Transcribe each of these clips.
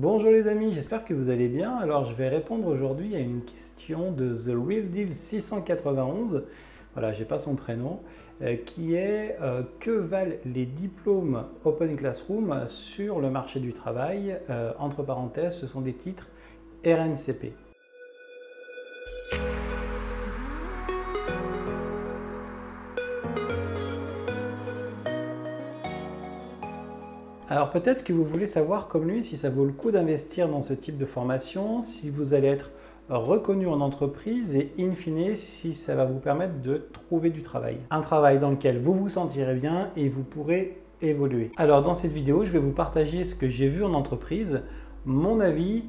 Bonjour les amis, j'espère que vous allez bien. Alors je vais répondre aujourd'hui à une question de The Real Deal 691. Voilà, j'ai pas son prénom, euh, qui est euh, que valent les diplômes Open Classroom sur le marché du travail? Euh, Entre parenthèses, ce sont des titres RNCP. Alors peut-être que vous voulez savoir comme lui si ça vaut le coup d'investir dans ce type de formation, si vous allez être reconnu en entreprise et in fine si ça va vous permettre de trouver du travail. Un travail dans lequel vous vous sentirez bien et vous pourrez évoluer. Alors dans cette vidéo, je vais vous partager ce que j'ai vu en entreprise, mon avis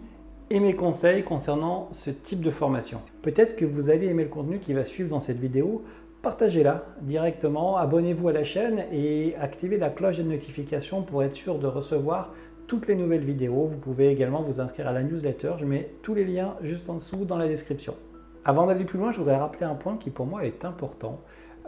et mes conseils concernant ce type de formation. Peut-être que vous allez aimer le contenu qui va suivre dans cette vidéo partagez-la directement, abonnez-vous à la chaîne et activez la cloche de notification pour être sûr de recevoir toutes les nouvelles vidéos. Vous pouvez également vous inscrire à la newsletter, je mets tous les liens juste en dessous dans la description. Avant d'aller plus loin, je voudrais rappeler un point qui pour moi est important.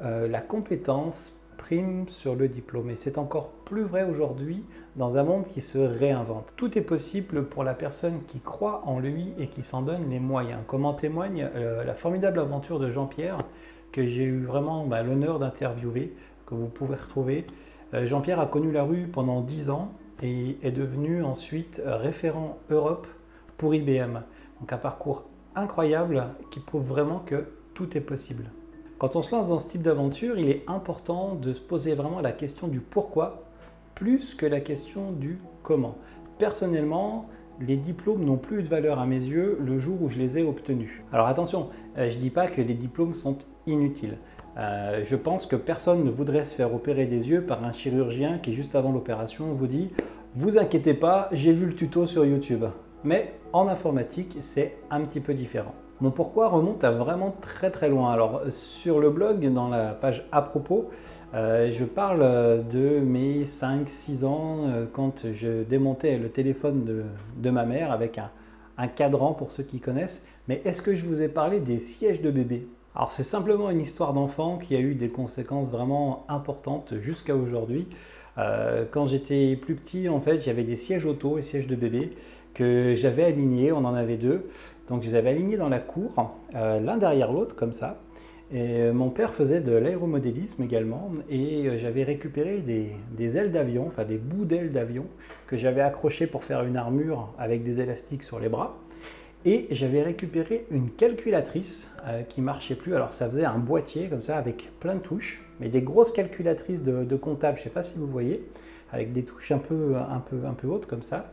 Euh, la compétence prime sur le diplôme et c'est encore plus vrai aujourd'hui dans un monde qui se réinvente. Tout est possible pour la personne qui croit en lui et qui s'en donne les moyens. Comme en témoigne euh, la formidable aventure de Jean-Pierre que j'ai eu vraiment bah, l'honneur d'interviewer, que vous pouvez retrouver. Euh, Jean-Pierre a connu la rue pendant 10 ans et est devenu ensuite référent Europe pour IBM. Donc un parcours incroyable qui prouve vraiment que tout est possible. Quand on se lance dans ce type d'aventure, il est important de se poser vraiment la question du pourquoi plus que la question du comment. Personnellement, les diplômes n'ont plus de valeur à mes yeux le jour où je les ai obtenus. Alors attention, euh, je ne dis pas que les diplômes sont inutiles. Euh, je pense que personne ne voudrait se faire opérer des yeux par un chirurgien qui, juste avant l'opération, vous dit Vous inquiétez pas, j'ai vu le tuto sur YouTube. Mais en informatique, c'est un petit peu différent. Mon pourquoi remonte à vraiment très très loin. Alors, sur le blog, dans la page à propos, euh, je parle de mes 5-6 ans euh, quand je démontais le téléphone de, ma mère avec un, cadran pour ceux qui connaissent. Mais est-ce que je vous ai parlé des sièges de bébé Alors c'est simplement une histoire d'enfant qui a eu des conséquences vraiment importantes jusqu'à aujourd'hui. Euh, quand j'étais plus petit, en fait, j'avais des sièges auto et sièges de bébé que j'avais alignés, on en avait deux. Donc je les avais alignés dans la cour, l'un derrière l'autre comme ça. Et euh, mon père faisait de l'aéromodélisme également et euh, j'avais récupéré des, ailes d'avion, enfin des bouts d'ailes d'avion que j'avais accrochés pour faire une armure avec des élastiques sur les bras. Et j'avais récupéré une calculatrice euh, qui marchait plus. Alors ça faisait un boîtier comme ça avec plein de touches, mais des grosses calculatrices de, comptable, je ne sais pas si vous voyez, avec des touches un peu, un peu, un peu hautes comme ça.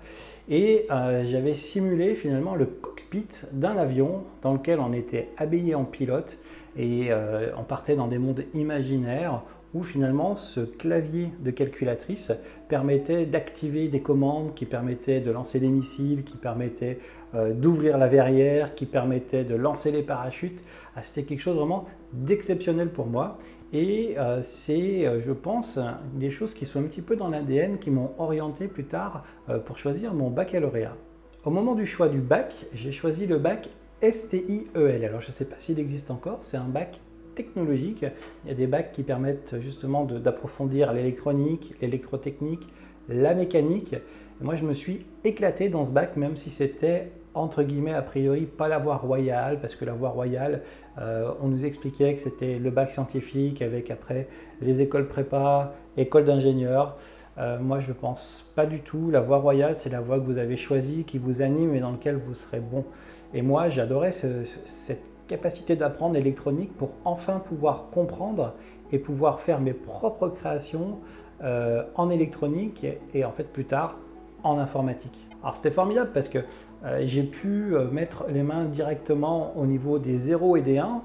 Et j'avais simulé finalement le cockpit d'un avion dans lequel on était habillé en pilote et euh, on partait dans des mondes imaginaires où finalement ce clavier de calculatrice permettait d'activer des commandes qui permettaient de lancer des missiles, qui permettaient euh, d'ouvrir la verrière, qui permettaient de lancer les parachutes. Ah, c'était quelque chose vraiment d'exceptionnel pour moi. Et euh, c'est, je pense, des choses qui sont un petit peu dans l'ADN qui m'ont orienté plus tard pour choisir mon baccalauréat. Au moment du choix du bac, j'ai choisi le bac STIEL. Alors je ne sais pas s'il existe encore, c'est un bac technologique. Il y a des bacs qui permettent justement d'approfondir l'électronique, l'électrotechnique, la mécanique. moi je me suis éclaté dans ce bac, même si c'était entre guillemets a priori pas la voie royale, parce que la voie royale, euh, on nous expliquait que c'était le bac scientifique avec après les écoles prépa, écoles d'ingénieurs. Euh, moi, je pense pas du tout. La voie royale, c'est la voie que vous avez choisie, qui vous anime et dans laquelle vous serez bon. Et moi, j'adorais cette capacité d'apprendre l'électronique pour enfin pouvoir comprendre et pouvoir faire mes propres créations euh, en électronique et, en fait plus tard en informatique. Alors c'était formidable parce que euh, j'ai pu mettre les mains directement au niveau des 0 et des 1.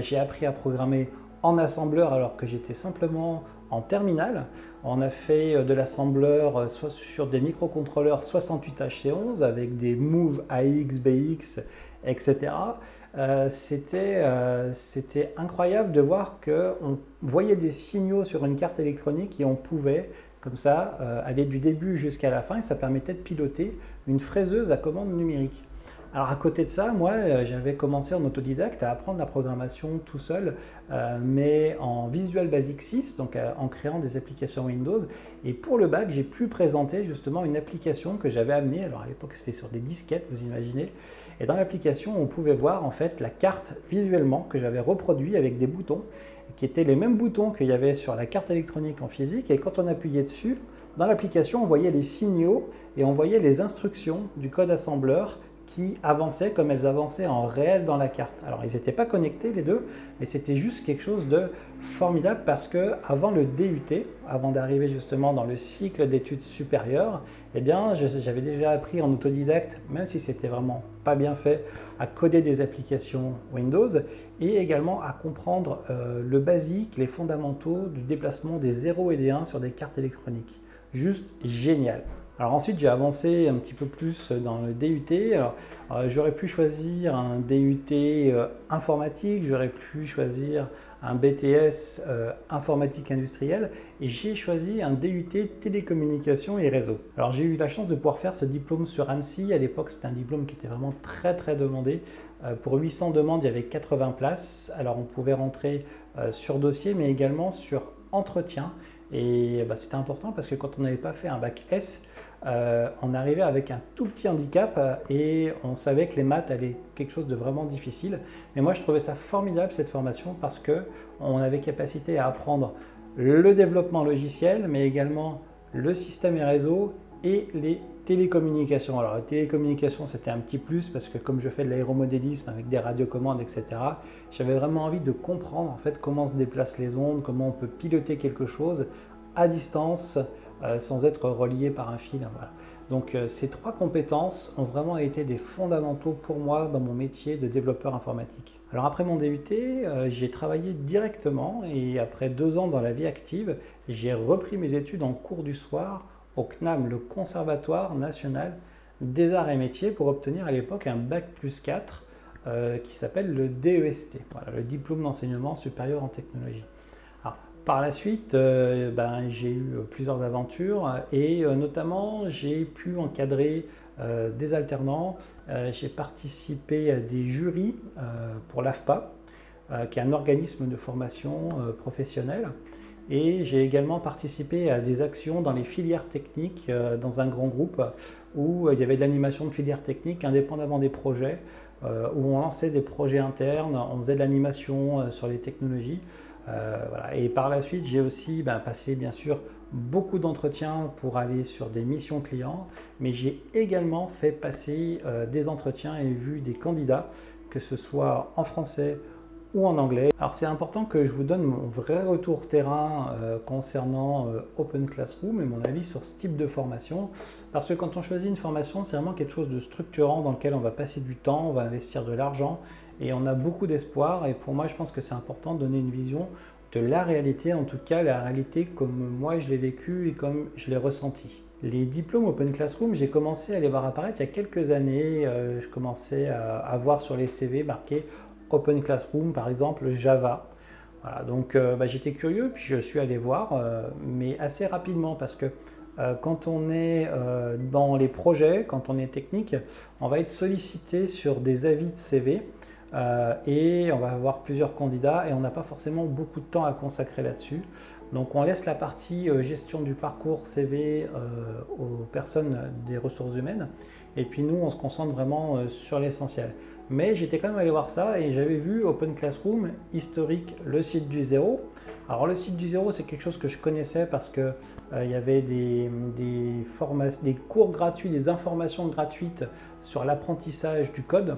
j'ai appris à programmer en assembleur alors que j'étais simplement en terminale. On a fait euh, de l'assembleur euh, soit sur des microcontrôleurs 68HC11 avec des Move AX, BX, etc. Euh, c'était incroyable de voir qu'on voyait des signaux sur une carte électronique et on pouvait comme ça aller du début jusqu'à la fin et ça permettait de piloter une fraiseuse à commande numérique. Alors à côté de ça, moi, euh, j'avais commencé en autodidacte à apprendre la programmation tout seul, euh, mais en Visual Basic 6, donc euh, en créant des applications Windows. Et pour le bac, j'ai pu présenter justement une application que j'avais amenée. Alors à l'époque, c'était sur des disquettes, vous imaginez. Et dans l'application, on pouvait voir en fait la carte visuellement que j'avais reproduit avec des boutons qui étaient les mêmes boutons qu'il y avait sur la carte électronique en physique. Et quand on appuyait dessus, dans l'application, on voyait les signaux et on voyait les instructions du code assembleur qui avançaient comme elles avançaient en réel dans la carte. Alors ils n'étaient pas connectés les deux, mais c'était juste quelque chose de formidable parce que avant le DUT, avant d'arriver justement dans le cycle d'études supérieures, eh bien j'avais déjà appris en autodidacte, même si c'était vraiment pas bien fait, à coder des applications Windows et également à comprendre euh, le basique, les fondamentaux du déplacement des 0 et des 1 sur des cartes électroniques. Juste génial. Alors ensuite, j'ai avancé un petit peu plus dans le DUT. Alors, euh, j'aurais pu choisir un DUT euh, informatique, j'aurais pu choisir un BTS euh, informatique industrielle et j'ai choisi un DUT télécommunications et réseau. Alors j'ai eu la chance de pouvoir faire ce diplôme sur Annecy. À l'époque, c'était un diplôme qui était vraiment très très demandé. pour 800 demandes, il y avait 80 places. Alors on pouvait rentrer sur dossier mais également sur entretien. Et bah, c'était important parce que quand on n'avait pas fait un bac S, euh, on arrivait avec un tout petit handicap euh, et on savait que les maths allaient quelque chose de vraiment difficile. Mais moi, je trouvais ça formidable cette formation parce que on avait capacité à apprendre le développement logiciel, mais également le système et réseau et les télécommunications. Alors, les télécommunications, c'était un petit plus parce que comme je fais de l'aéromodélisme avec des radiocommandes, etc., j'avais vraiment envie de comprendre en fait comment se déplacent les ondes, comment on peut piloter quelque chose à distance euh, sans être relié par un fil. Donc euh, ces trois compétences ont vraiment été des fondamentaux pour moi dans mon métier de développeur informatique. Alors après mon DUT, euh, j'ai travaillé directement et après deux ans dans la vie active, j'ai repris mes études en cours du soir au CNAM, le Conservatoire national des arts et métiers, pour obtenir à l'époque un bac plus 4 qui s'appelle le DEST, le diplôme d'enseignement supérieur en technologie. Par la suite, euh, ben, j'ai eu plusieurs aventures et euh, notamment j'ai pu encadrer euh, des alternants. j'ai participé à des jurys pour l'AFPA, qui est un organisme de formation professionnelle. Et j'ai également participé à des actions dans les filières techniques dans un grand groupe où il y avait de l'animation de filières techniques indépendamment des projets, où on lançait des projets internes, on faisait de l'animation sur les technologies. Euh, Et par la suite, j'ai aussi ben, passé bien sûr beaucoup d'entretiens pour aller sur des missions clients, mais j'ai également fait passer euh, des entretiens et vu des candidats, que ce soit en français ou en anglais. Alors c'est important que je vous donne mon vrai retour terrain euh, concernant Open Classroom et mon avis sur ce type de formation, parce que quand on choisit une formation, c'est vraiment quelque chose de structurant dans lequel on va passer du temps, on va investir de l'argent et on a beaucoup d'espoir. Et pour moi, je pense que c'est important de donner une vision de la réalité, en tout cas la réalité comme moi je l'ai vécu et comme je l'ai ressenti. Les diplômes Open Classroom, j'ai commencé à les voir apparaître il y a quelques années. Euh, je commençais à, voir sur les CV marqué Open Classroom, par exemple Java. Donc euh, bah, j'étais curieux, puis je suis allé voir, euh, mais assez rapidement parce que quand on est dans les projets, quand on est technique, on va être sollicité sur des avis de CV euh, et on va avoir plusieurs candidats et on n'a pas forcément beaucoup de temps à consacrer là-dessus. Donc on laisse la partie euh, gestion du parcours CV euh, aux personnes des ressources humaines et puis nous on se concentre vraiment sur l'essentiel. Mais j'étais quand même allé voir ça et j'avais vu Open Classroom historique, le site du zéro. Alors le site du zéro c'est quelque chose que je connaissais parce qu'il il y avait des, des cours gratuits, des informations gratuites sur l'apprentissage du code.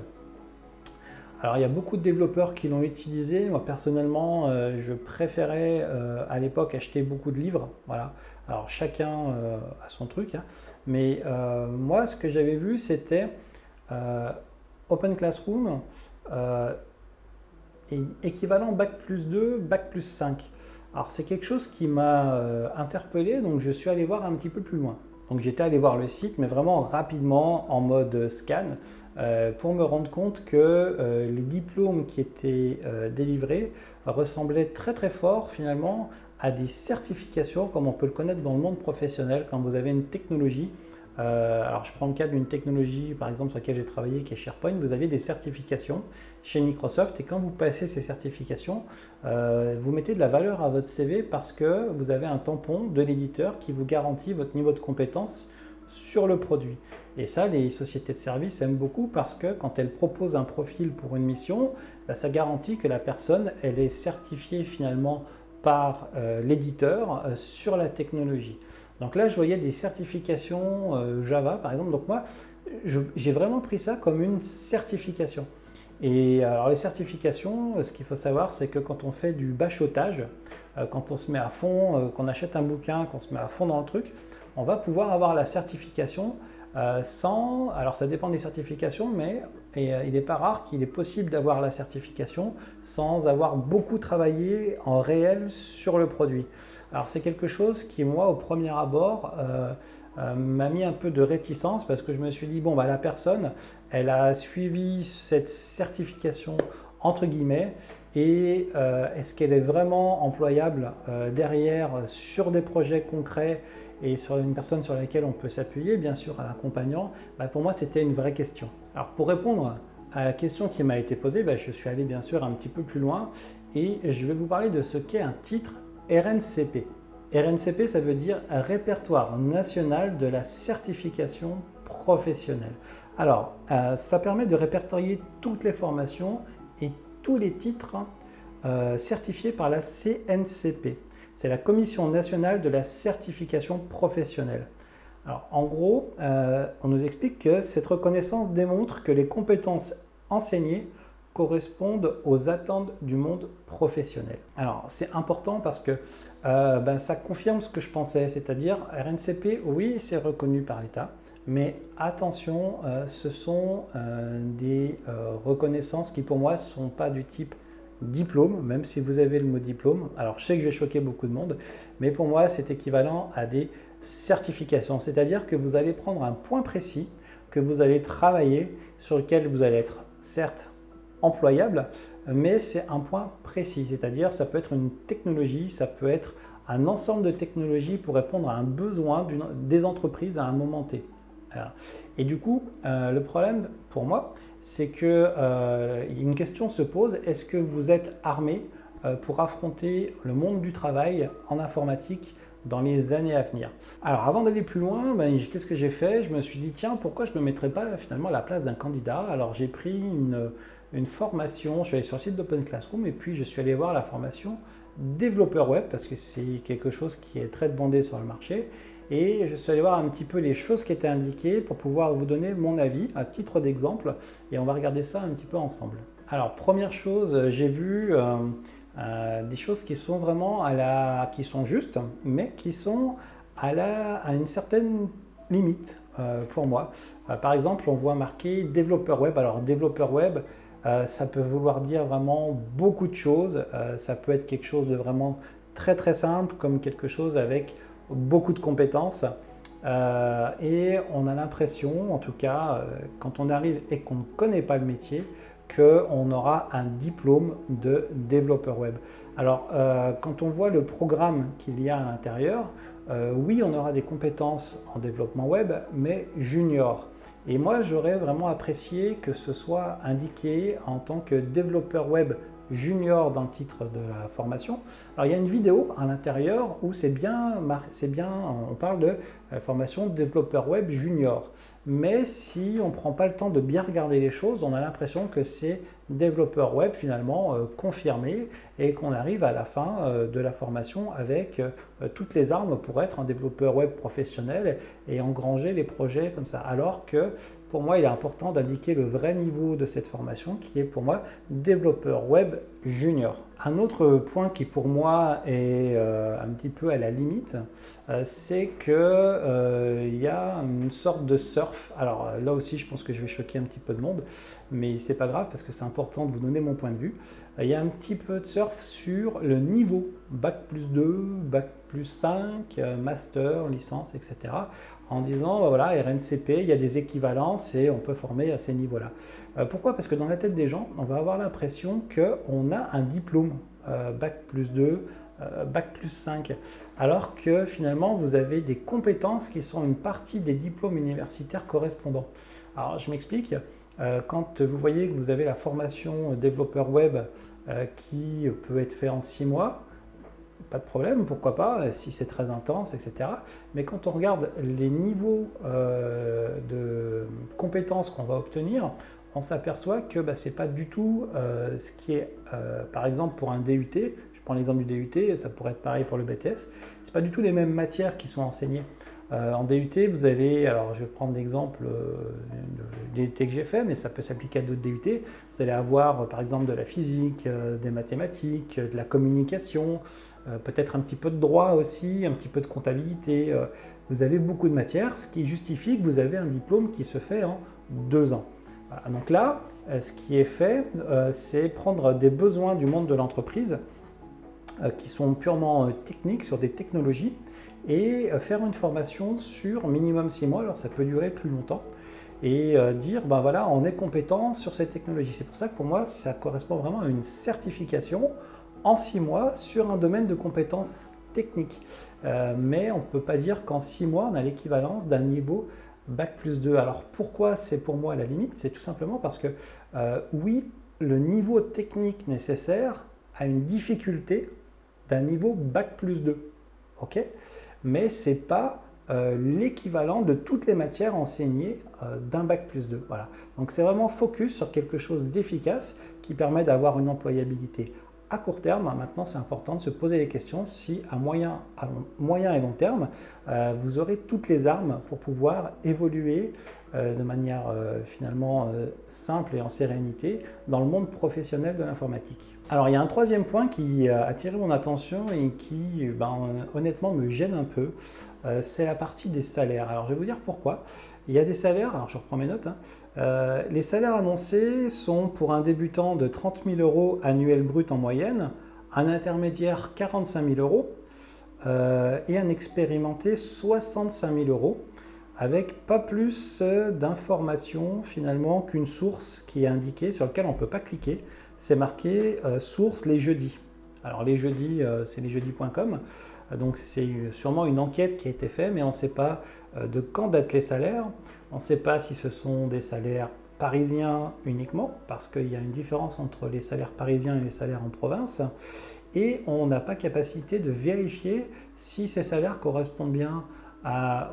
Alors il y a beaucoup de développeurs qui l'ont utilisé. Moi personnellement, euh, je préférais euh, à l'époque acheter beaucoup de livres. Voilà. Alors chacun euh, a son truc. Hein. Mais moi, ce que j'avais vu, c'était Open Classroom équivalent Bac plus 2, Bac plus 5. Alors c'est quelque chose qui m'a interpellé, donc je suis allé voir un petit peu plus loin. Donc j'étais allé voir le site, mais vraiment rapidement en mode scan, euh, pour me rendre compte que euh, les diplômes qui étaient euh, délivrés ressemblaient très très fort finalement à des certifications comme on peut le connaître dans le monde professionnel quand vous avez une technologie alors je prends le cas d'une technologie par exemple sur laquelle j'ai travaillé qui est SharePoint, vous avez des certifications chez Microsoft et quand vous passez ces certifications, vous mettez de la valeur à votre CV parce que vous avez un tampon de l'éditeur qui vous garantit votre niveau de compétence sur le produit. Et ça, les sociétés de services aiment beaucoup parce que quand elles proposent un profil pour une mission, bah, ça garantit que la personne, elle est certifiée finalement par euh, l'éditeur euh, sur la technologie. Donc là, je voyais des certifications euh, Java, par exemple. Donc moi, j'ai vraiment pris ça comme une certification. Et alors les certifications, ce qu'il faut savoir, c'est que quand on fait du bachotage, quand on se met à fond, qu'on achète un bouquin, qu'on se met à fond dans le truc, on va pouvoir avoir la certification euh, sans, alors ça dépend des certifications, mais euh, il n'est pas rare qu'il est possible d'avoir la certification sans avoir beaucoup travaillé en réel sur le produit. Alors c'est quelque chose qui, moi, au premier abord, euh, m'a mis un peu de réticence parce que je me suis dit, bon, bah, la personne, elle a suivi cette certification entre guillemets et est-ce qu'elle est vraiment employable derrière sur des projets concrets et sur une personne sur laquelle on peut s'appuyer, bien sûr, à l'accompagnant, bah, pour moi, c'était une vraie question. Alors, pour répondre à la question qui m'a été posée, bah, je suis allé bien sûr un petit peu plus loin et je vais vous parler de ce qu'est un titre RNCP. RNCP, ça veut dire Répertoire national de la certification professionnelle. Alors, euh, ça permet de répertorier toutes les formations tous les titres euh, certifiés par la CNCP c'est la Commission nationale de la certification professionnelle. Alors, en gros, euh, on nous explique que cette reconnaissance démontre que les compétences enseignées correspondent aux attentes du monde professionnel. Alors, c'est important parce que euh, ben, ça confirme ce que je pensais, c'est-à-dire RNCP, oui, c'est reconnu par l'État, mais attention, euh, ce sont des reconnaissances qui pour moi ne sont pas du type diplôme, même si vous avez le mot diplôme. Alors je sais que je vais choquer beaucoup de monde, mais pour moi c'est équivalent à des certifications. C'est-à-dire que vous allez prendre un point précis, que vous allez travailler, sur lequel vous allez être certes employable, mais c'est un point précis. C'est-à-dire ça peut être une technologie, ça peut être un ensemble de technologies pour répondre à un besoin des entreprises à un moment T. Et du coup, euh, le problème pour moi, c'est que euh, une question se pose est-ce que vous êtes armé euh, pour affronter le monde du travail en informatique dans les années à venir? Alors avant d'aller plus loin, ben, qu'est-ce que j'ai fait? Je me suis dit tiens pourquoi je ne me mettrais pas finalement à la place d'un candidat? Alors j'ai pris une, une, formation, je suis allé sur le site d'Open Classroom et puis je suis allé voir la formation développeur web parce que c'est quelque chose qui est très demandé sur le marché et je suis allé voir un petit peu les choses qui étaient indiquées pour pouvoir vous donner mon avis à titre d'exemple et on va regarder ça un petit peu ensemble. Alors première chose, j'ai vu euh, euh, des choses qui sont vraiment à la, qui sont justes, mais qui sont à, la, à une certaine limite euh, pour moi. par exemple, on voit marqué développeur web. Alors développeur web, ça peut vouloir dire vraiment beaucoup de choses. ça peut être quelque chose de vraiment très très simple, comme quelque chose avec beaucoup de compétences. Euh, et on a l'impression, en tout cas, euh, quand on arrive et qu'on ne connaît pas le métier, qu'on aura un diplôme de développeur web. Alors, euh, quand on voit le programme qu'il y a à l'intérieur, oui, on aura des compétences en développement web, mais junior. Et moi, j'aurais vraiment apprécié que ce soit indiqué en tant que développeur web junior dans le titre de la formation. Alors il y a une vidéo à l'intérieur où c'est bien, c'est bien, on parle de la formation développeur web junior. Mais si on ne prend pas le temps de bien regarder les choses, on a l'impression que c'est développeur web finalement euh, confirmé et qu'on arrive à la fin euh, de la formation avec euh, toutes les armes pour être un développeur web professionnel et engranger les projets comme ça. Alors que pour moi, il est important d'indiquer le vrai niveau de cette formation qui est pour moi développeur web junior. Un autre point qui pour moi est un petit peu à la limite, c'est qu'il euh, y a une sorte de surf. Alors là aussi, je pense que je vais choquer un petit peu de monde, mais c'est pas grave parce que c'est important de vous donner mon point de vue. Il y a un petit peu de surf sur le niveau bac plus 2, bac plus 5, master, licence, etc. En disant, bah, voilà, RNCP, il y a des équivalences et on peut former à ces niveaux-là. pourquoi? Parce que dans la tête des gens, on va avoir l'impression qu'on a un diplôme, euh, bac plus 2, Bac plus 5, alors que finalement vous avez des compétences qui sont une partie des diplômes universitaires correspondants. Alors je m'explique, quand vous voyez que vous avez la formation développeur web qui peut être fait en 6 mois, pas de problème, pourquoi pas, si c'est très intense, etc. Mais quand on regarde les niveaux euh, de compétences qu'on va obtenir, on s'aperçoit que bah, ce n'est pas du tout euh, ce qui est, euh, par exemple, pour un DUT, je prends l'exemple du DUT, ça pourrait être pareil pour le BTS, ce pas du tout les mêmes matières qui sont enseignées. En DUT, vous allez, alors je vais prendre l'exemple du DUT que j'ai fait, mais ça peut s'appliquer à d'autres DUT. Vous allez avoir, par exemple, de la physique, des mathématiques, de la communication, euh, peut-être un petit peu de droit aussi, un petit peu de comptabilité. Euh, vous avez beaucoup de matières, ce qui justifie que vous avez un diplôme qui se fait en deux ans. Donc là, euh, ce qui est fait, c'est prendre des besoins du monde de l'entreprise qui sont purement techniques sur des technologies et faire une formation sur minimum six mois, alors ça peut durer plus longtemps, et dire, ben voilà, on est compétent sur cette technologie. C'est pour ça que pour moi, ça correspond vraiment à une certification en six mois sur un domaine de compétences techniques. Euh, mais on ne peut pas dire qu'en six mois, on a l'équivalence d'un niveau Bac plus 2. Alors pourquoi c'est pour moi la limite? C'est tout simplement parce que euh, oui, le niveau technique nécessaire a une difficulté d'un niveau Bac plus 2. ok? Mais ce n'est pas euh, l'équivalent de toutes les matières enseignées d'un Bac plus 2. Voilà. Donc c'est vraiment focus sur quelque chose d'efficace qui permet d'avoir une employabilité à court terme, maintenant c'est important de se poser les questions si à moyen, moyen et long terme, euh, vous aurez toutes les armes pour pouvoir évoluer euh, de manière euh, finalement simple et en sérénité dans le monde professionnel de l'informatique. Alors il y a un troisième point qui a attiré mon attention et qui ben, honnêtement me gêne un peu, c'est la partie des salaires. Alors je vais vous dire pourquoi. Il y a des salaires, alors je reprends mes notes, hein, euh, les salaires annoncés sont pour un débutant de 30 000 euros annuels bruts en moyenne, un intermédiaire 45 000 euros euh, et un expérimenté 65 000 euros, avec pas plus d'informations finalement qu'une source qui est indiquée sur laquelle on ne peut pas cliquer. C'est marqué euh, source les jeudis. Alors les jeudis, c'est lesjeudis.com. Donc c'est sûrement une enquête qui a été faite, mais on ne sait pas de quand datent les salaires. On ne sait pas si ce sont des salaires parisiens uniquement, parce qu'il y a une différence entre les salaires parisiens et les salaires en province, et on n'a pas capacité de vérifier si ces salaires correspondent bien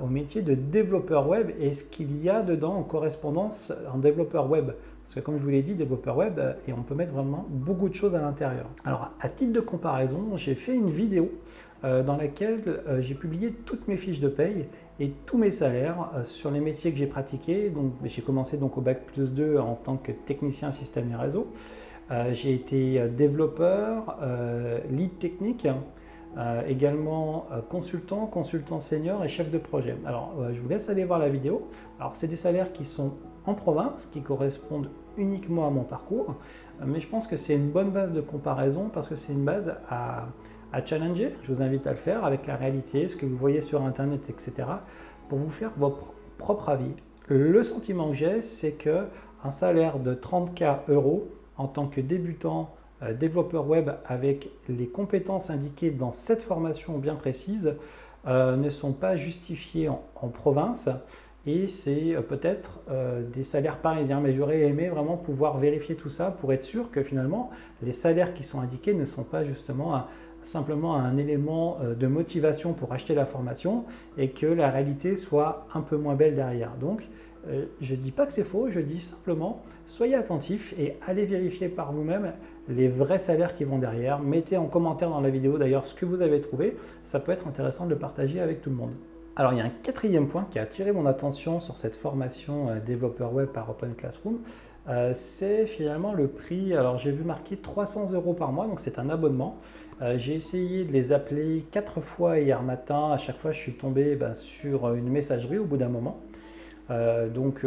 au métier de développeur web et ce qu'il y a dedans en correspondance en développeur web. Parce que comme je vous l'ai dit, développeur web, et on peut mettre vraiment beaucoup de choses à l'intérieur. Alors à titre de comparaison, j'ai fait une vidéo euh, dans laquelle euh, j'ai publié toutes mes fiches de paye et tous mes salaires euh, sur les métiers que j'ai pratiqués. Donc, j'ai commencé donc au bac plus 2 en tant que technicien système et réseau. Euh, j'ai été euh, développeur, lead technique, également consultant, consultant senior et chef de projet. Alors, je vous laisse aller voir la vidéo. Alors, c'est des salaires qui sont en province, qui correspondent uniquement à mon parcours, mais je pense que c'est une bonne base de comparaison parce que c'est une base à à challenger. Je vous invite à le faire avec la réalité, ce que vous voyez sur Internet, etc., pour vous faire votre propre avis. Le sentiment que j'ai, c'est que un salaire de 30K euros en tant que débutant euh, développeur web avec les compétences indiquées dans cette formation bien précise euh, ne sont pas justifiés en, province et c'est euh, peut-être des salaires parisiens. Mais j'aurais aimé vraiment pouvoir vérifier tout ça pour être sûr que finalement les salaires qui sont indiqués ne sont pas justement simplement un élément euh, de motivation pour acheter la formation et que la réalité soit un peu moins belle derrière. Donc, euh, je ne dis pas que c'est faux, je dis simplement soyez attentifs et allez vérifier par vous-même les vrais salaires qui vont derrière. Mettez en commentaire dans la vidéo d'ailleurs ce que vous avez trouvé, ça peut être intéressant de le partager avec tout le monde. Alors il y a un quatrième point qui a attiré mon attention sur cette formation euh, développeur web par Open Classroom, euh, c'est finalement le prix. Alors j'ai vu marqué 300 euros par mois, donc c'est un abonnement. Euh, j'ai essayé de les appeler quatre fois hier matin. À chaque fois, je suis tombé ben, sur une messagerie au bout d'un moment. Euh, donc,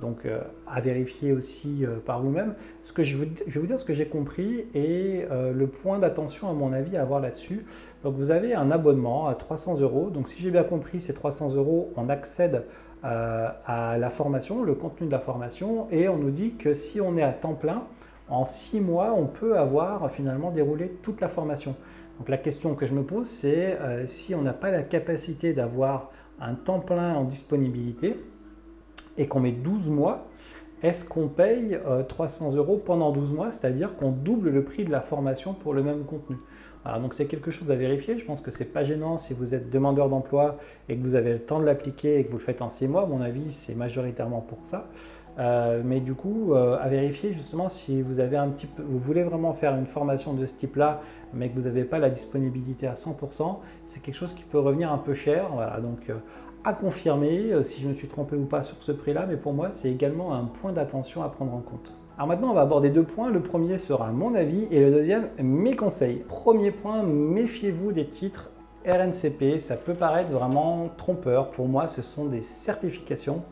donc à vérifier aussi par vous-même. Ce que je, je, vais vous dire ce que j'ai compris et le point d'attention à mon avis à avoir là-dessus. Donc vous avez un abonnement à 300 euros. Donc si j'ai bien compris, ces 300 euros, on accède euh, à la formation, le contenu de la formation, et on nous dit que si on est à temps plein, en six mois, on peut avoir finalement déroulé toute la formation. Donc la question que je me pose, c'est si on n'a pas la capacité d'avoir un temps plein en disponibilité et qu'on met 12 mois, est-ce qu'on paye 300 euros pendant 12 mois, c'est-à-dire qu'on double le prix de la formation pour le même contenu? Donc c'est quelque chose à vérifier. Je pense que c'est pas gênant si vous êtes demandeur d'emploi et que vous avez le temps de l'appliquer et que vous le faites en 6 mois. À mon avis, c'est majoritairement pour ça. Euh, mais du coup, euh, à vérifier justement si vous avez un petit peu, vous voulez vraiment faire une formation de ce type-là, mais que vous n'avez pas la disponibilité à 100%, c'est quelque chose qui peut revenir un peu cher. Voilà, donc euh, à confirmer si je me suis trompé ou pas sur ce prix-là, mais pour moi, c'est également un point d'attention à prendre en compte. Alors maintenant, on va aborder deux points. Le premier sera mon avis et le deuxième, mes conseils. Premier point, méfiez-vous des titres RNCP. Ça peut paraître vraiment trompeur. Pour moi, ce sont des certifications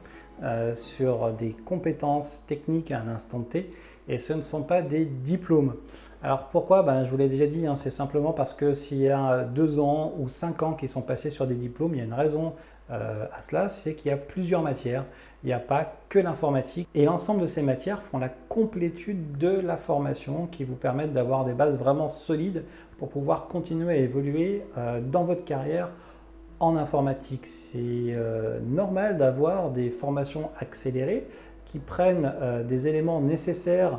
euh, sur des compétences techniques à un instant T et ce ne sont pas des diplômes. Alors pourquoi? Ben, Je vous l'ai déjà dit, hein, c'est simplement parce que s'il y a deux ans ou cinq ans qui sont passés sur des diplômes, il y a une raison euh, à cela, c'est qu'il y a plusieurs matières. Il n'y a pas que l'informatique. Et l'ensemble de ces matières font la complétude de la formation qui vous permettent d'avoir des bases vraiment solides pour pouvoir continuer à évoluer euh, dans votre carrière en informatique. C'est euh, normal d'avoir des formations accélérées qui prennent des éléments nécessaires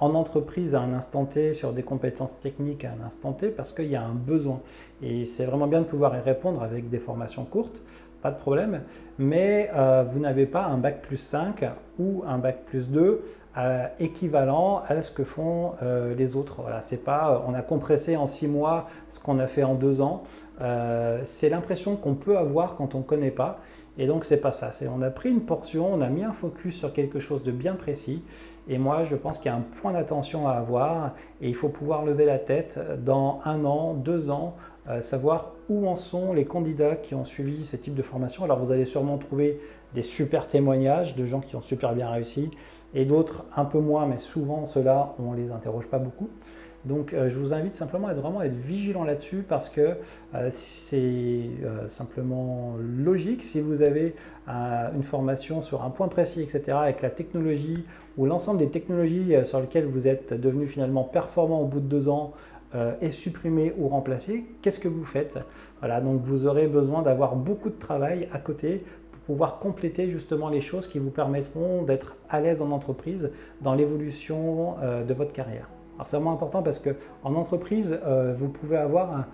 en entreprise à un instant T sur des compétences techniques à un instant T parce qu'il y a un besoin. Et c'est vraiment bien de pouvoir y répondre avec des formations courtes pas de problème, mais euh, vous n'avez pas un bac plus 5 ou un bac plus 2 euh, équivalent à ce que font euh, les autres. Voilà, c'est pas on a compressé en 6 mois ce qu'on a fait en 2 ans. c'est l'impression qu'on peut avoir quand on ne connaît pas. Et donc c'est pas ça. On a pris une portion, on a mis un focus sur quelque chose de bien précis. Et moi, je pense qu'il y a un point d'attention à avoir et il faut pouvoir lever la tête dans un an, deux ans savoir où en sont les candidats qui ont suivi ce type de formation. Alors vous allez sûrement trouver des super témoignages de gens qui ont super bien réussi et d'autres un peu moins, mais souvent ceux-là, on les interroge pas beaucoup. Donc euh, je vous invite simplement à être vraiment être vigilant là-dessus parce que euh, c'est euh, simplement logique si vous avez une formation sur un point précis, etc., avec la technologie ou l'ensemble des technologies sur lesquelles vous êtes devenu finalement performant au bout de deux ans, est supprimé ou remplacé, qu'est-ce que vous faites? Voilà, donc vous aurez besoin d'avoir beaucoup de travail à côté pour pouvoir compléter justement les choses qui vous permettront d'être à l'aise en entreprise dans l'évolution de votre carrière. Alors c'est vraiment important parce que en entreprise, euh, vous pouvez avoir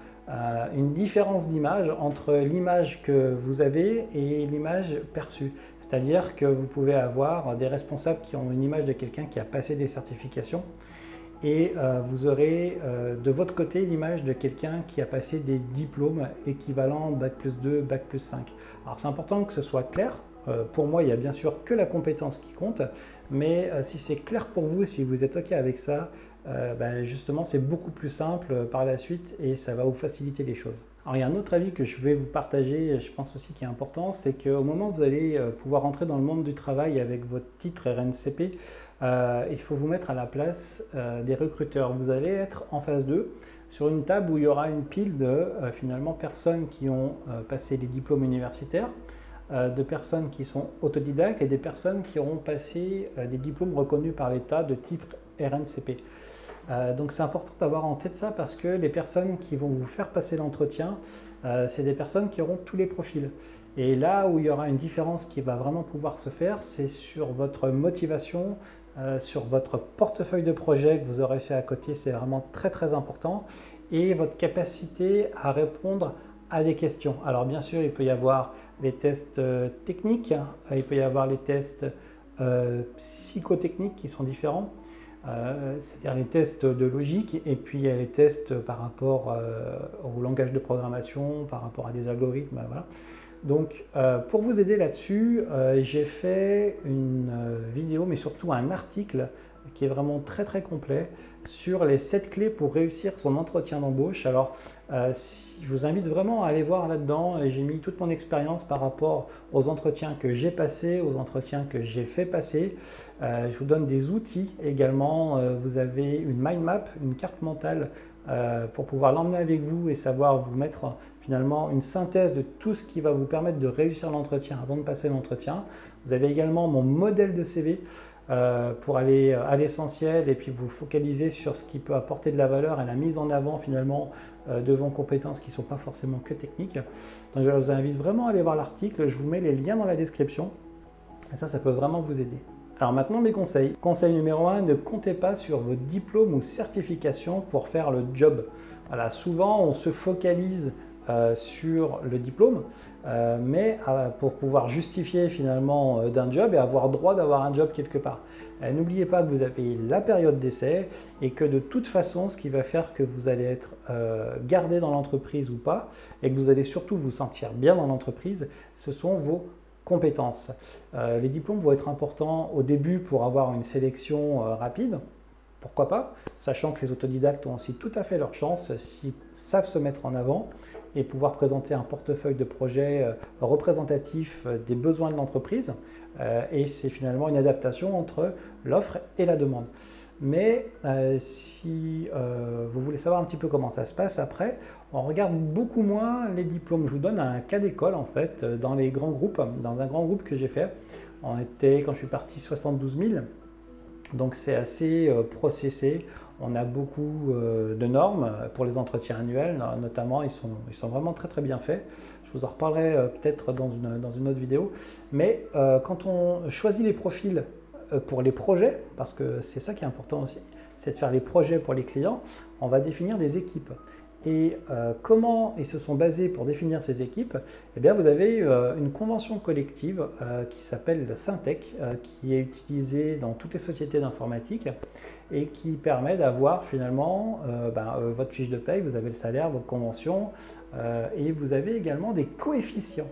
une différence d'image entre l'image que vous avez et l'image perçue. C'est-à-dire que vous pouvez avoir des responsables qui ont une image de quelqu'un qui a passé des certifications et euh, vous aurez euh, de votre côté l'image de quelqu'un qui a passé des diplômes équivalents Bac plus 2, Bac plus 5. Alors c'est important que ce soit clair. Euh, pour moi, il n'y a bien sûr que la compétence qui compte, mais si c'est clair pour vous, si vous êtes OK avec ça, ben, justement, c'est beaucoup plus simple par la suite et ça va vous faciliter les choses. Alors il y a un autre avis que je vais vous partager, je pense aussi qui est important, c'est qu'au moment où vous allez pouvoir entrer dans le monde du travail avec votre titre RNCP, euh, il faut vous mettre à la place euh, des recruteurs. Vous allez être en phase 2 sur une table où il y aura une pile de euh, finalement personnes qui ont passé les diplômes universitaires, de personnes qui sont autodidactes et des personnes qui auront passé des diplômes reconnus par l'État de type RNCP. donc c'est important d'avoir en tête ça parce que les personnes qui vont vous faire passer l'entretien, c'est des personnes qui auront tous les profils. Et là où il y aura une différence qui va vraiment pouvoir se faire, c'est sur votre motivation, euh, sur votre portefeuille de projet que vous aurez fait à côté, c'est vraiment très très important, et votre capacité à répondre à des questions. Alors bien sûr, il peut y avoir les tests euh, techniques, hein. il peut y avoir les tests euh, psychotechniques qui sont différents, c'est-à-dire les tests de logique, et puis les tests par rapport au langage de programmation, par rapport à des algorithmes. Voilà. Donc, euh, pour vous aider là-dessus, euh, j'ai fait une euh, vidéo, mais surtout un article qui est vraiment très très complet sur les 7 clés pour réussir son entretien d'embauche. Alors, je vous invite vraiment à aller voir là-dedans. J'ai mis toute mon expérience par rapport aux entretiens que j'ai passés, aux entretiens que j'ai fait passer. je vous donne des outils également. vous avez une mind map, une carte mentale pour pouvoir l'emmener avec vous et savoir vous mettre finalement une synthèse de tout ce qui va vous permettre de réussir l'entretien avant de passer l'entretien. Vous avez également mon modèle de CV pour aller à l'essentiel et puis vous focaliser sur ce qui peut apporter de la valeur et la mise en avant finalement de vos compétences qui ne sont pas forcément que techniques. Donc je vous invite vraiment à aller voir l'article, je vous mets les liens dans la description. Et ça, ça peut vraiment vous aider. Alors maintenant, mes conseils. Conseil numéro 1, ne comptez pas sur vos diplômes ou certifications pour faire le job. Voilà, souvent, on se focalise euh, sur le diplôme, euh, mais euh, pour pouvoir justifier finalement d'un job et avoir droit d'avoir un job quelque part. N'oubliez pas que vous avez la période d'essai et que de toute façon, ce qui va faire que vous allez être gardé dans l'entreprise ou pas, et que vous allez surtout vous sentir bien dans l'entreprise, ce sont vos compétences. Euh, les diplômes vont être importants au début pour avoir une sélection euh, rapide. Pourquoi pas? Sachant que les autodidactes ont aussi tout à fait leur chance s'ils savent se mettre en avant et pouvoir présenter un portefeuille de projets euh, représentatif des besoins de l'entreprise. et c'est finalement une adaptation entre l'offre et la demande. Mais euh, si euh, vous voulez savoir un petit peu comment ça se passe après, on regarde beaucoup moins les diplômes. Je vous donne un cas d'école en fait, euh, dans les grands groupes, dans un grand groupe que j'ai fait. On était, quand je suis parti, 72 000. Donc c'est assez processé. On a beaucoup de normes pour les entretiens annuels, notamment, ils sont, vraiment très très bien faits. Je vous en reparlerai peut-être dans une, autre vidéo. Mais quand on choisit les profils euh, pour les projets, parce que c'est ça qui est important aussi, c'est de faire les projets pour les clients, on va définir des équipes. Et euh, comment ils se sont basés pour définir ces équipes? Eh bien, vous avez euh, une convention collective qui s'appelle le Syntec, qui est utilisée dans toutes les sociétés d'informatique et qui permet d'avoir finalement ben, votre fiche de paye, vous avez le salaire, votre convention, et vous avez également des coefficients.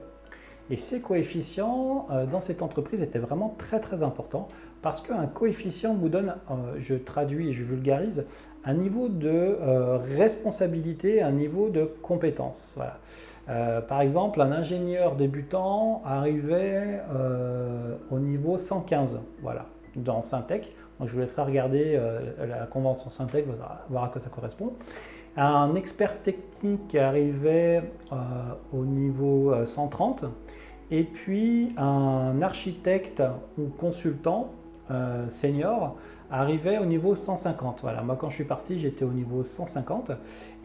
Et ces coefficients dans cette entreprise étaient vraiment très très importants parce qu'un coefficient vous donne, euh, je traduis et je vulgarise, un niveau de euh, responsabilité, un niveau de compétence. Euh, par exemple, un ingénieur débutant arrivait au niveau 115, voilà, dans Syntec. Je vous laisserai regarder la convention Syntec, voir à quoi ça correspond. Un expert technique arrivait au niveau 130. Et puis un architecte ou consultant euh, senior arrivait au niveau 150. Voilà, moi quand je suis parti, j'étais au niveau 150.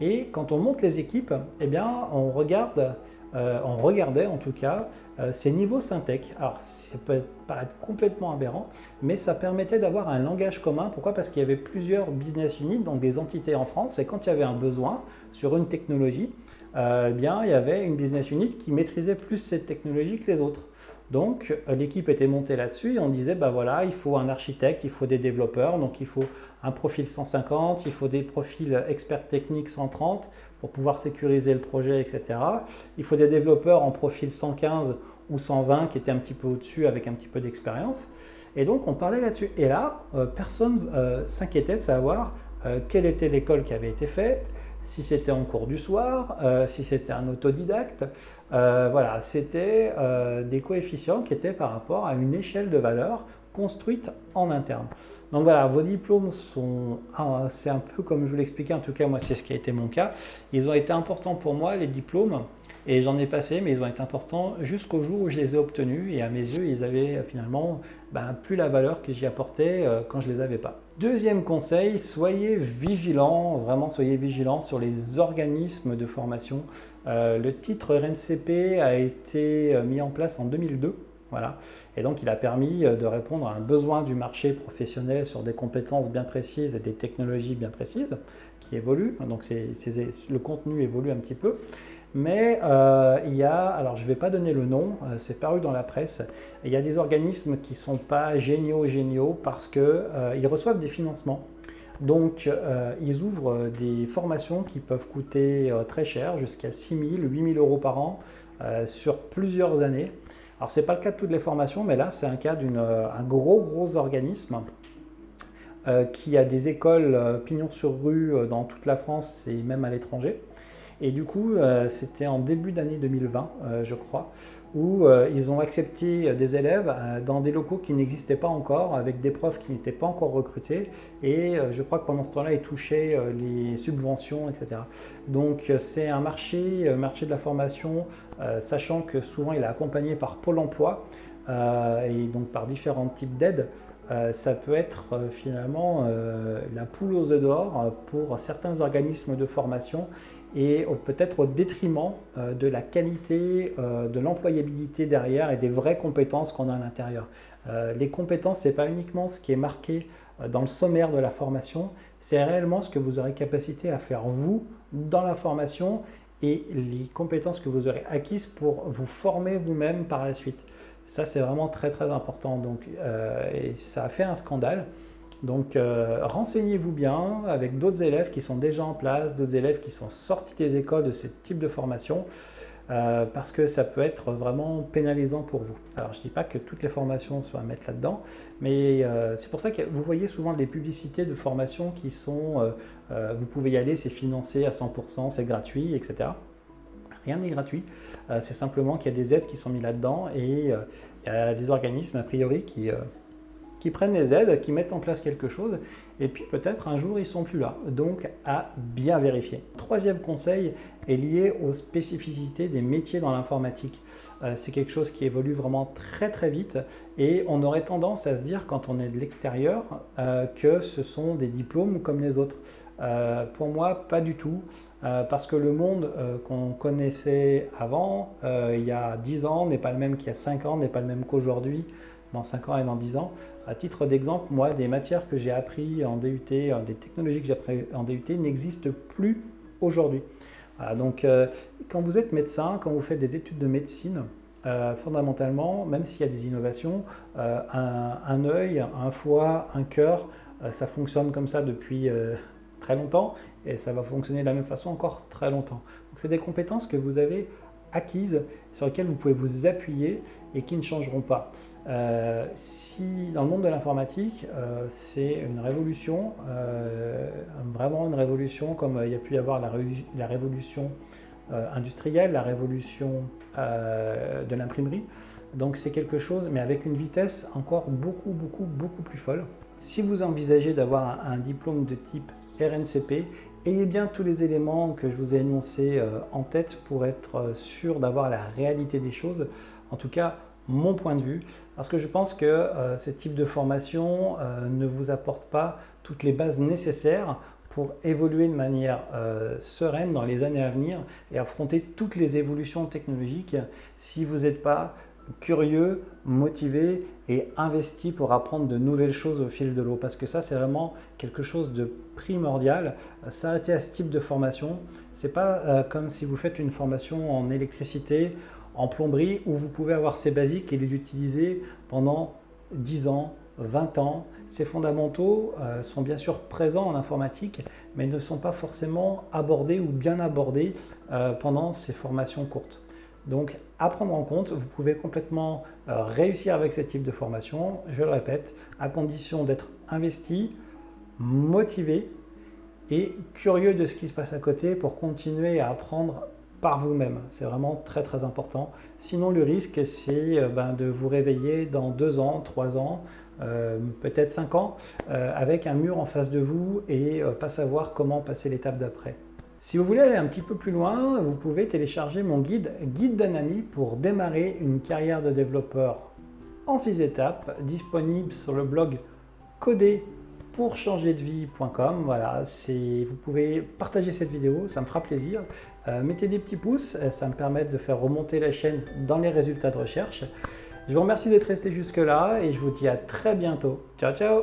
Et quand on monte les équipes, eh bien, on regarde, euh, on regardait en tout cas euh, ces niveaux Syntec. Alors, ça peut paraître complètement aberrant, mais ça permettait d'avoir un langage commun. Pourquoi? Parce qu'il y avait plusieurs business units, donc des entités en France, et quand il y avait un besoin sur une technologie, eh bien, il y avait une business unit qui maîtrisait plus cette technologie que les autres. Donc euh, l'équipe était montée là-dessus et on disait, bah voilà, il faut un architecte, il faut des développeurs, donc il faut un profil 150, il faut des profils experts techniques 130 pour pouvoir sécuriser le projet, etc. Il faut des développeurs en profil 115 ou 120 qui étaient un petit peu au-dessus avec un petit peu d'expérience. Et donc on parlait là-dessus. Et là, euh, personne euh, s'inquiétait de savoir quelle était l'école qui avait été faite, si c'était en cours du soir, euh, si c'était un autodidacte. Euh, voilà, c'était euh, des coefficients qui étaient par rapport à une échelle de valeur construite en interne. Donc voilà, vos diplômes sont, ah, c'est un peu comme je vous l'expliquais, en tout cas moi c'est ce qui a été mon cas. Ils ont été importants pour moi, les diplômes, et j'en ai passé, mais ils ont été importants jusqu'au jour où je les ai obtenus. Et à mes yeux, ils avaient finalement ben, plus la valeur que j'y apportais quand je ne les avais pas. Deuxième conseil, soyez vigilants, vraiment soyez vigilants sur les organismes de formation. Euh, le titre RNCP a été mis en place en 2002. Voilà. Et donc, il a permis de répondre à un besoin du marché professionnel sur des compétences bien précises et des technologies bien précises qui évoluent. Donc, le contenu évolue un petit peu. Mais euh, il y a, alors je ne vais pas donner le nom, euh, c'est paru dans la presse, il y a des organismes qui ne sont pas géniaux, géniaux parce qu'ils euh, reçoivent des financements. Donc ils ouvrent des formations qui peuvent coûter très cher, jusqu'à 6 000, 8 000 euros par an, sur plusieurs années. Alors ce n'est pas le cas de toutes les formations, mais là c'est un cas d'un gros gros organisme qui a des écoles pignon sur rue dans toute la France et même à l'étranger. Et du coup, euh, c'était en début d'année 2020, euh, je crois, où euh, ils ont accepté des élèves dans des locaux qui n'existaient pas encore, avec des profs qui n'étaient pas encore recrutés. Et je crois que pendant ce temps-là, ils touchaient les subventions, etc. Donc c'est un marché, marché de la formation, sachant que souvent il est accompagné par Pôle Emploi. et donc par différents types d'aides, ça peut être finalement la poule aux œufs d'or pour certains organismes de formation et peut-être au détriment de la qualité, de l'employabilité derrière et des vraies compétences qu'on a à l'intérieur. les compétences, ce n'est pas uniquement ce qui est marqué dans le sommaire de la formation, c'est réellement ce que vous aurez capacité à faire vous dans la formation et les compétences que vous aurez acquises pour vous former vous-même par la suite. Ça, c'est vraiment très très important. Donc, euh, et ça a fait un scandale. Donc, euh, renseignez-vous bien avec d'autres élèves qui sont déjà en place, d'autres élèves qui sont sortis des écoles de ce type de formation. Euh, parce que ça peut être vraiment pénalisant pour vous. Alors je ne dis pas que toutes les formations soient à mettre là-dedans, mais euh, c'est pour ça que vous voyez souvent des publicités de formations qui sont, vous pouvez y aller, c'est financé à 100%, c'est gratuit, etc. Rien n'est gratuit, c'est simplement qu'il y a des aides qui sont mises là-dedans et il y a des organismes a priori qui qui prennent les aides, qui mettent en place quelque chose, et puis peut-être un jour ils sont plus là. Donc à bien vérifier. Troisième conseil est lié aux spécificités des métiers dans l'informatique. Euh, c'est quelque chose qui évolue vraiment très très vite et on aurait tendance à se dire quand on est de l'extérieur euh, que ce sont des diplômes comme les autres. Euh, pour moi, pas du tout. parce que le monde qu'on connaissait avant, il y a 10 ans, n'est pas le même qu'il y a 5 ans, n'est pas le même qu'aujourd'hui dans 5 ans et dans 10 ans. À titre d'exemple, moi, des matières que j'ai appris en DUT, euh, des technologies que j'ai appris en DUT n'existent plus aujourd'hui. donc, euh, quand vous êtes médecin, quand vous faites des études de médecine, euh, fondamentalement, même s'il y a des innovations, un, un, œil, un foie, un cœur, ça fonctionne comme ça depuis très longtemps et ça va fonctionner de la même façon encore très longtemps. Donc, c'est des compétences que vous avez acquises, sur lesquelles vous pouvez vous appuyer et qui ne changeront pas. Euh, si dans le monde de l'informatique, euh, c'est une révolution, euh, vraiment une révolution comme il y a pu y avoir la, révolution industrielle, la révolution de l'imprimerie. Donc c'est quelque chose, mais avec une vitesse encore beaucoup, beaucoup, beaucoup plus folle. Si vous envisagez d'avoir un, un, diplôme de type RNCP, ayez bien tous les éléments que je vous ai énoncés en tête pour être sûr d'avoir la réalité des choses. En tout cas, mon point de vue, parce que je pense que euh, ce type de formation euh, ne vous apporte pas toutes les bases nécessaires pour évoluer de manière euh, sereine dans les années à venir et affronter toutes les évolutions technologiques si vous n'êtes pas curieux, motivé et investi pour apprendre de nouvelles choses au fil de l'eau. Parce que ça, c'est vraiment quelque chose de primordial. S'arrêter à ce type de formation, c'est pas comme si vous faites une formation en électricité en plomberie où vous pouvez avoir ces basiques et les utiliser pendant 10 ans, 20 ans. Ces fondamentaux euh, sont bien sûr présents en informatique, mais ne sont pas forcément abordés ou bien abordés euh, pendant ces formations courtes. Donc, à prendre en compte, vous pouvez complètement euh, réussir avec ce type de formation, je le répète, à condition d'être investi, motivé et curieux de ce qui se passe à côté pour continuer à apprendre par vous-même. C'est vraiment très très important. Sinon, le risque, c'est euh, ben, de vous réveiller dans deux ans, trois ans, euh, peut-être cinq ans, euh, avec un mur en face de vous et pas savoir comment passer l'étape d'après. Si vous voulez aller un petit peu plus loin, vous pouvez télécharger mon guide Guide d'un ami pour démarrer une carrière de développeur en six étapes, disponible sur le blog Coder pour changer de vie.com. Voilà, vous pouvez partager cette vidéo, ça me fera plaisir. Euh, mettez des petits pouces, euh, ça me permet de faire remonter la chaîne dans les résultats de recherche. Je vous remercie d'être resté jusque-là et je vous dis à très bientôt. Ciao ciao